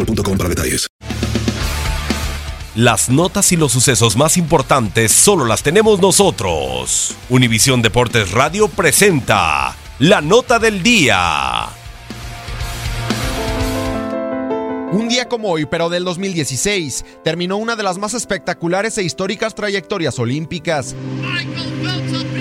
boostmobile.com para detalles. Las notas y los sucesos más importantes solo las tenemos nosotros. Univisión Deportes Radio presenta la nota del día. Un día como hoy, pero del 2016, terminó una de las más espectaculares e históricas trayectorias olímpicas. Michael Phelps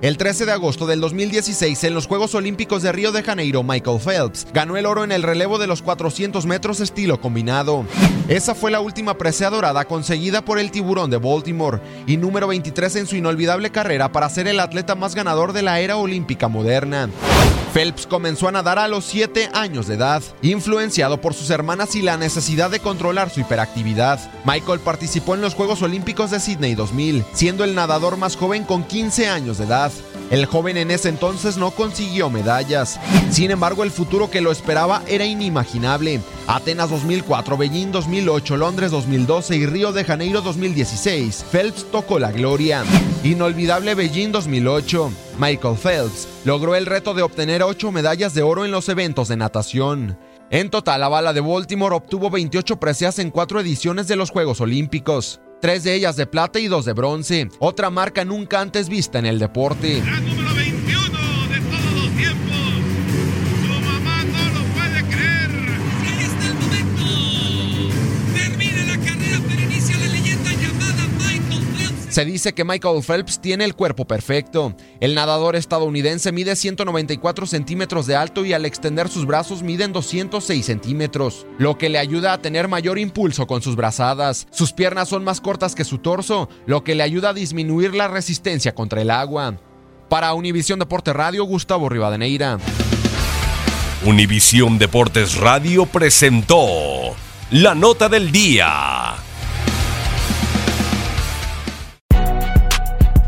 El 13 de agosto del 2016, en los Juegos Olímpicos de Río de Janeiro, Michael Phelps ganó el oro en el relevo de los 400 metros estilo combinado. Esa fue la última presea dorada conseguida por el tiburón de Baltimore y número 23 en su inolvidable carrera para ser el atleta más ganador de la era olímpica moderna. Phelps comenzó a nadar a los 7 años de edad, influenciado por sus hermanas y la necesidad de controlar su hiperactividad. Michael participó en los Juegos Olímpicos de Sydney 2000, siendo el nadador más joven con 15 años de edad. El joven en ese entonces no consiguió medallas. Sin embargo, el futuro que lo esperaba era inimaginable. Atenas 2004, Beijing 2008, Londres 2012 y Río de Janeiro 2016. Phelps tocó la gloria. Inolvidable Beijing 2008. Michael Phelps logró el reto de obtener 8 medallas de oro en los eventos de natación. En total, la bala de Baltimore obtuvo 28 preseas en 4 ediciones de los Juegos Olímpicos. Tres de ellas de plata y dos de bronce, otra marca nunca antes vista en el deporte. Se dice que Michael Phelps tiene el cuerpo perfecto. El nadador estadounidense mide 194 centímetros de alto y al extender sus brazos miden 206 centímetros, lo que le ayuda a tener mayor impulso con sus brazadas. Sus piernas son más cortas que su torso, lo que le ayuda a disminuir la resistencia contra el agua. Para Univisión Deporte Radio, Gustavo Rivadeneira. Univisión Deportes Radio presentó la nota del día.